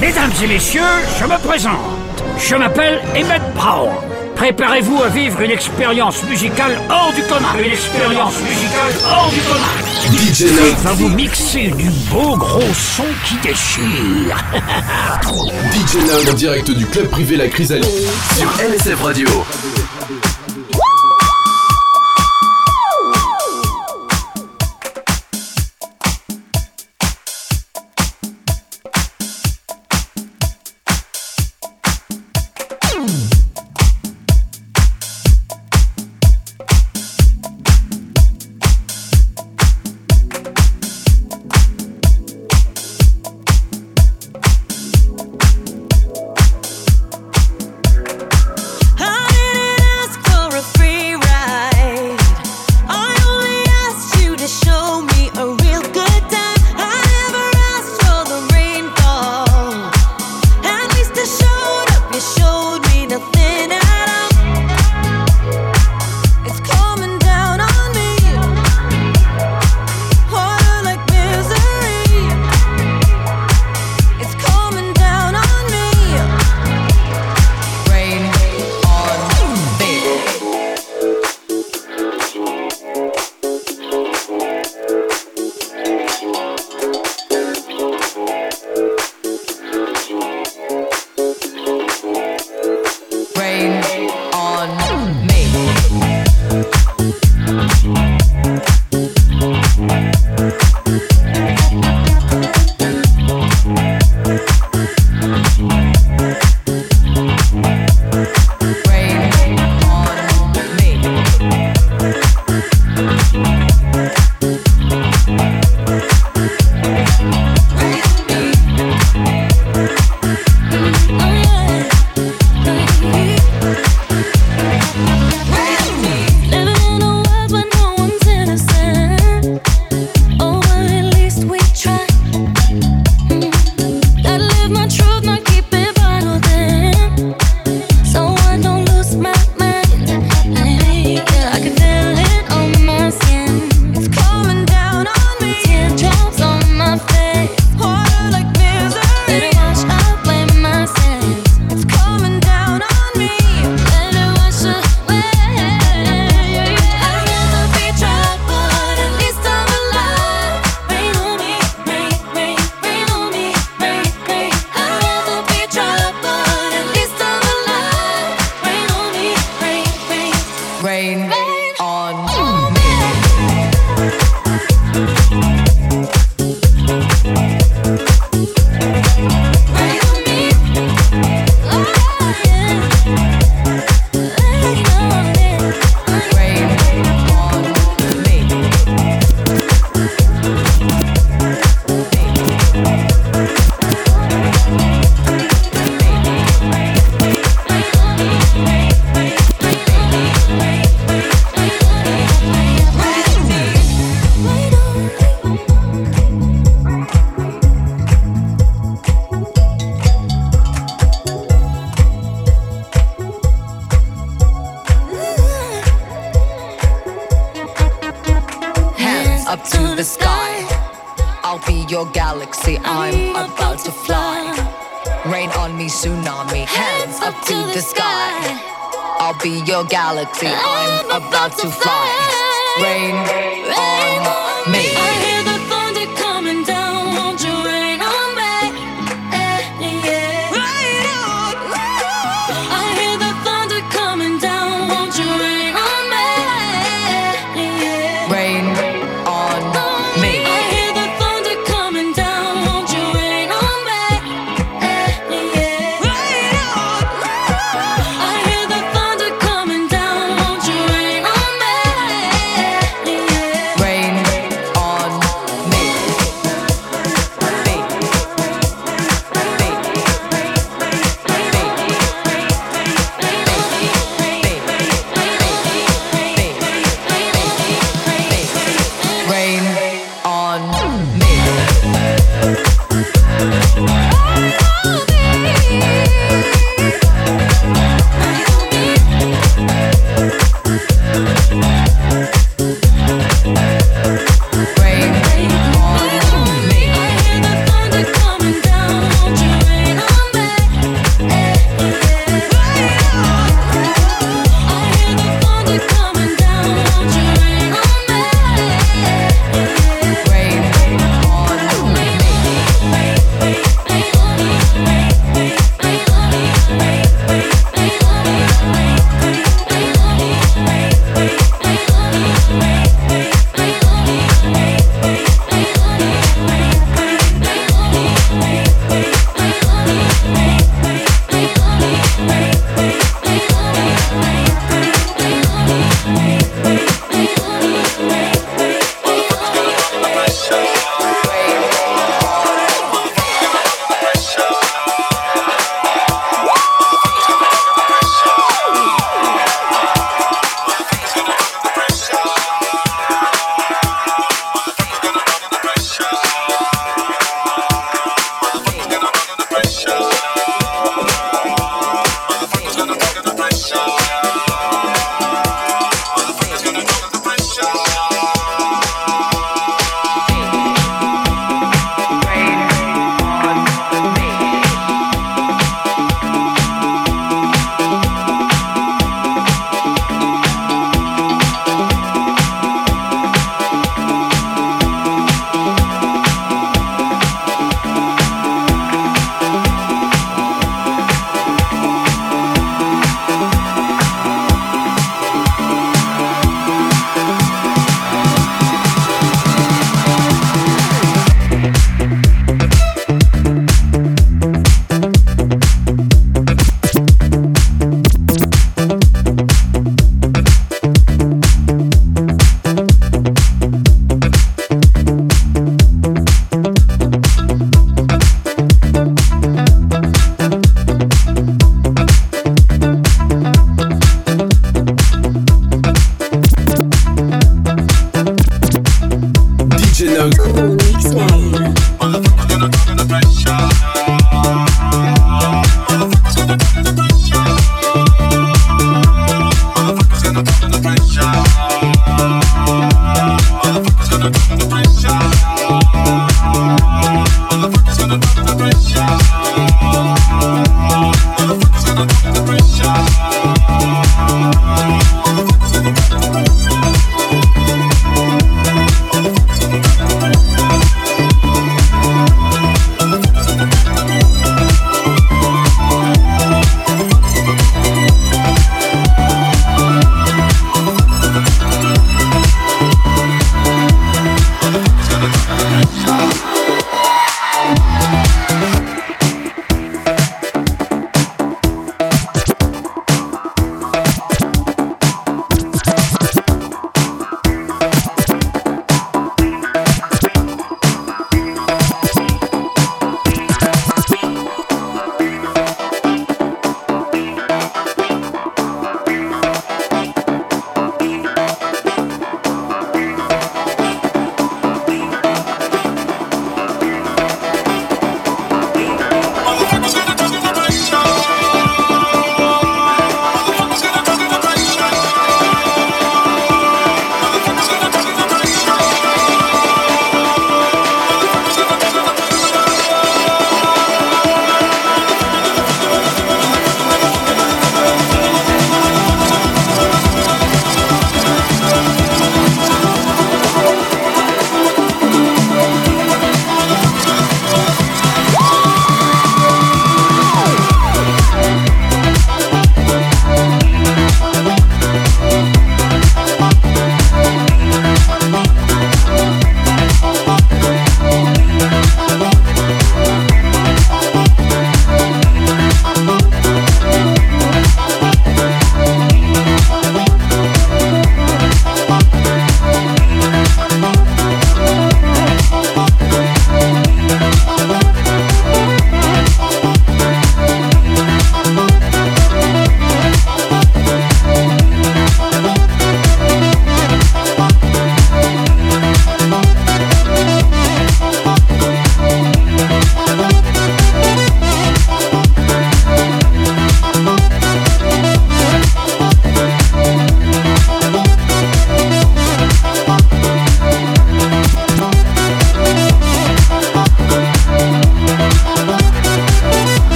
Mesdames et messieurs, je me présente. Je m'appelle Emmett Brown. Préparez-vous à vivre une expérience musicale hors du commun. Une expérience musicale hors du commun. DJ Nate va vous mixer du beau gros son qui déchire. DJ Nate en direct du club privé La Chrysalide sur LSF Radio. I'll be your galaxy. I'm, about, to fly. Rain, Rain on me. me.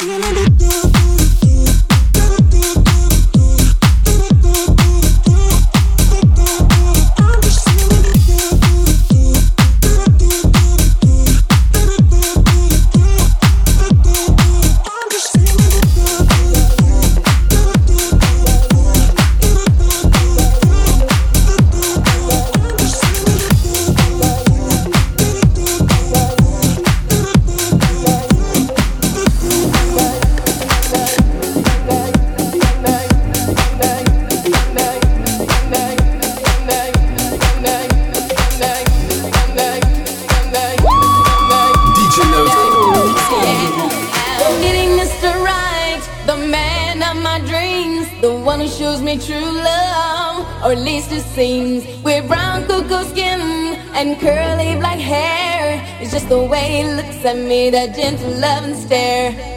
feeling it blue. That gentle loving stare.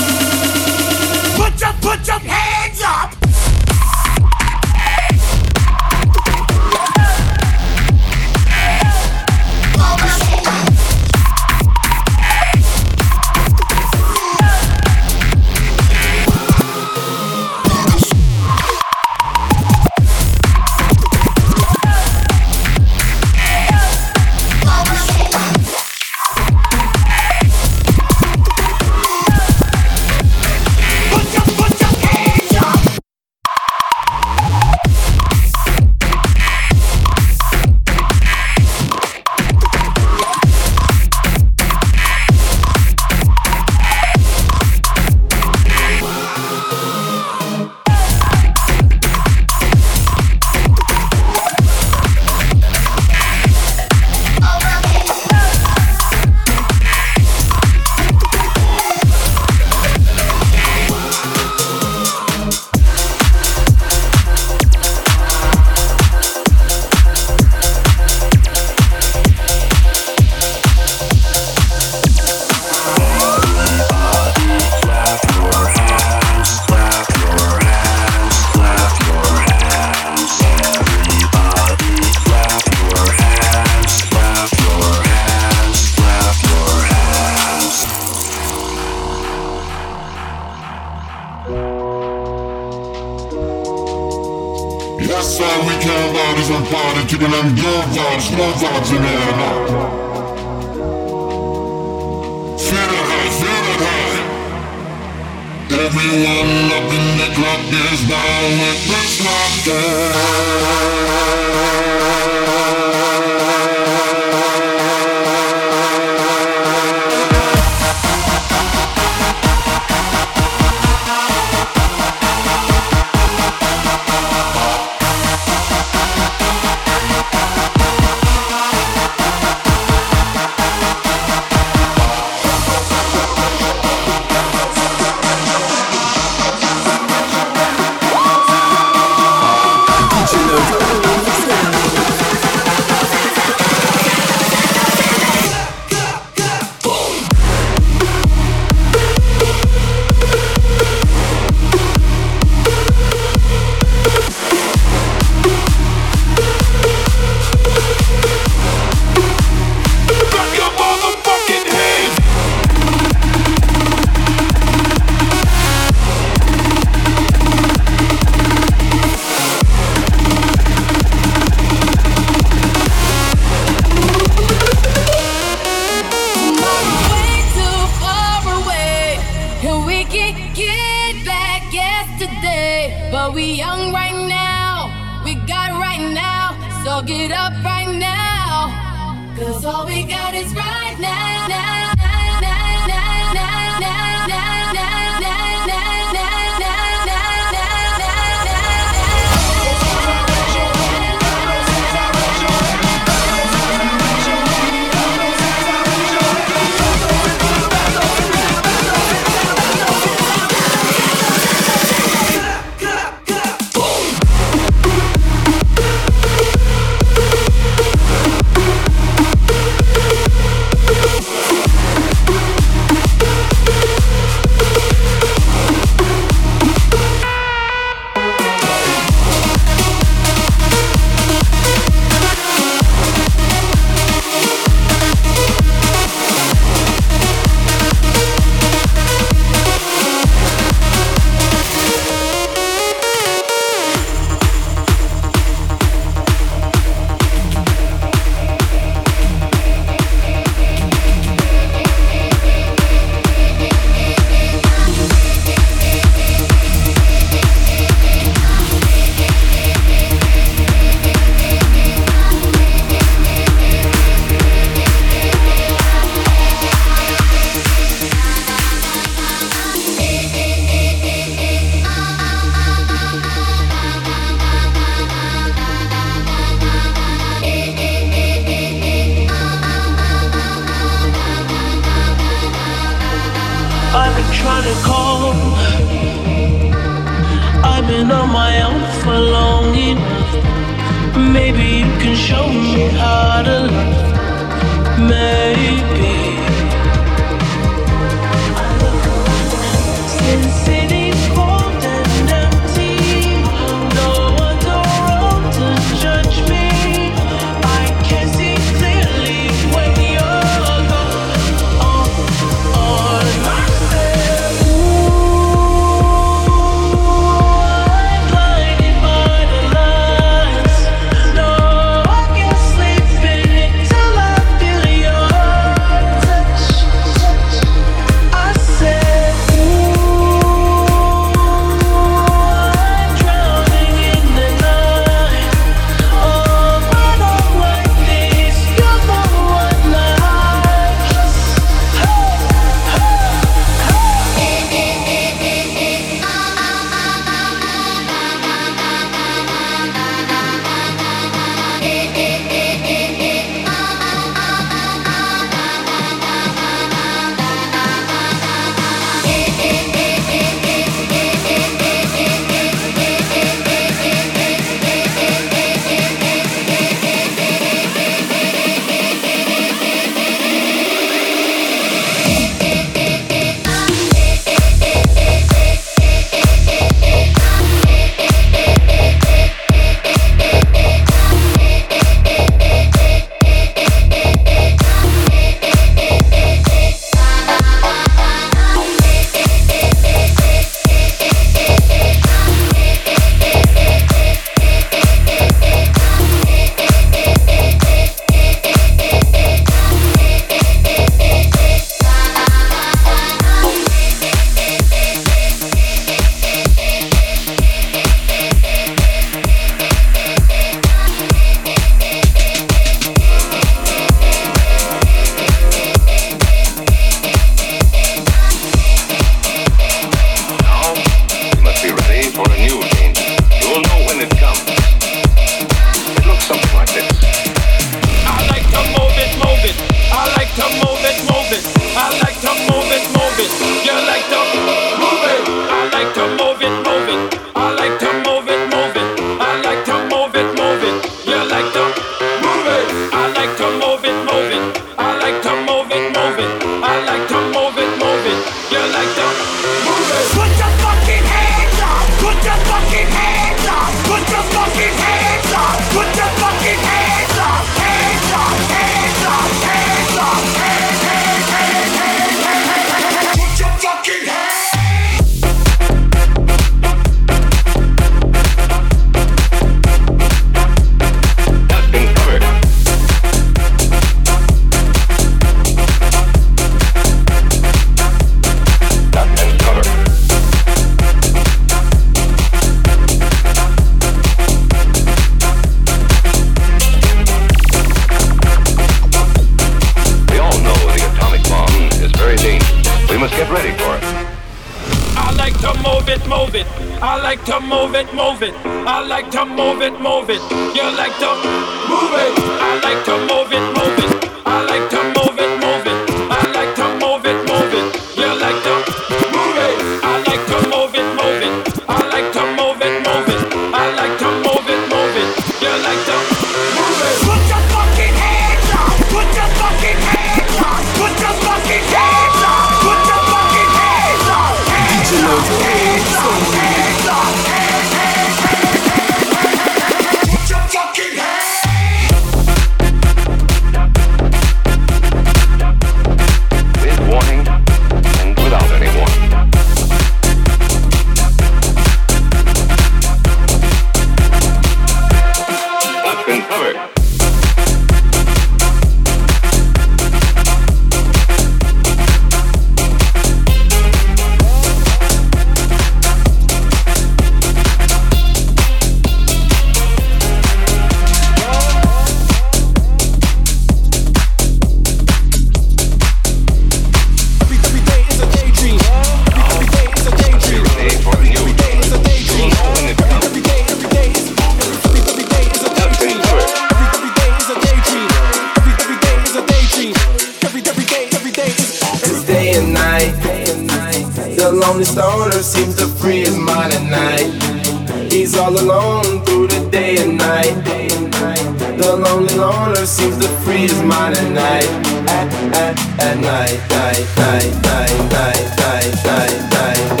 corner seems to freeze mine at night. At, at, at night, night, night, night, night, night, night, night.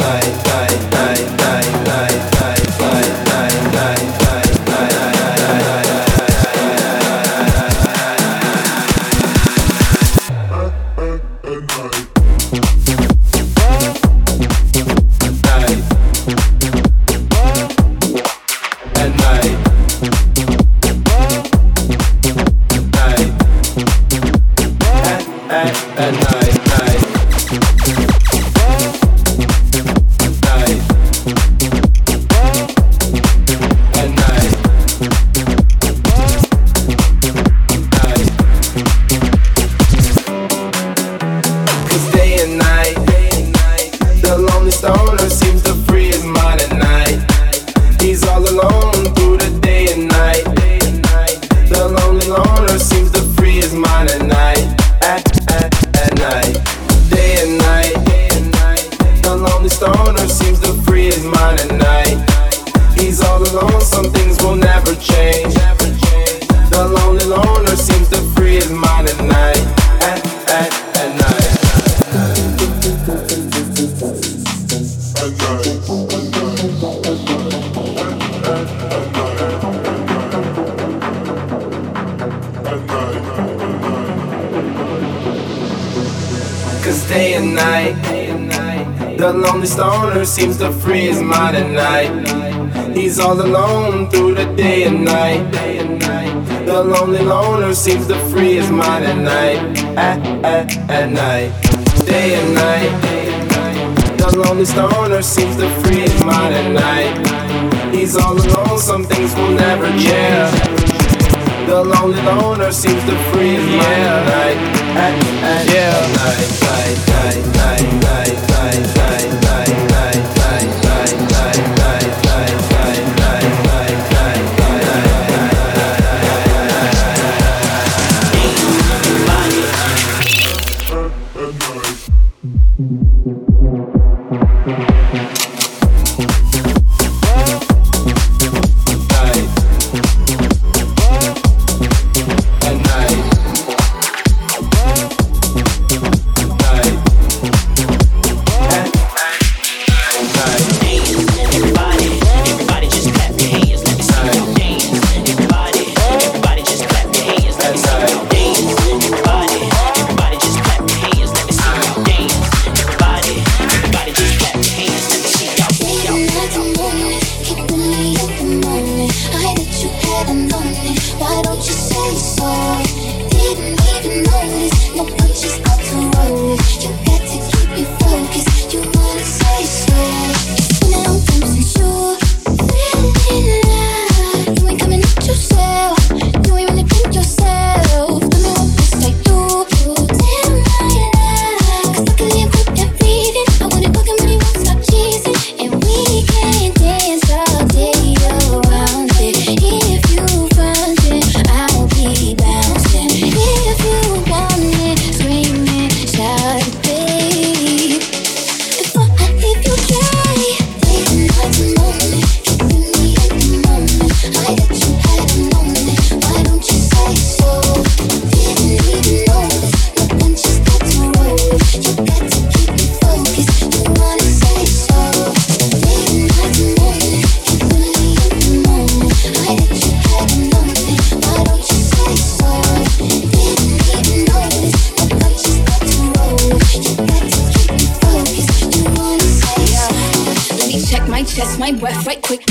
seems to freeze mind at night. He's all alone through the day and night. The lonely loner seems to free his mind at night. At, at, at night. Day and night. The lonely stoner seems to free his mind at night. He's all alone, some things will never change. The lonely loner seems to free his mind at night. At, at, yeah. Night, night, night, night, night, night, night. my breath right quick.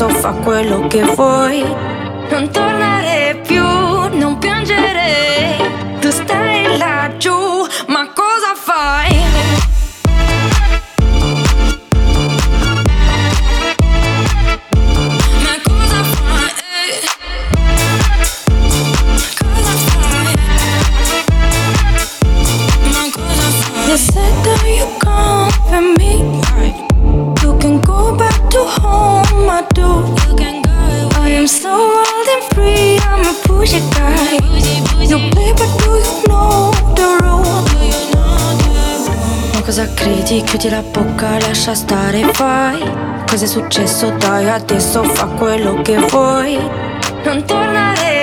So, fa quello che vuoi. Non tornare più, non piangere, tu stai laggiù. credi, chiudi la bocca, lascia stare, fai. Cos'è successo? Dai, adesso fa quello che vuoi. Non tornare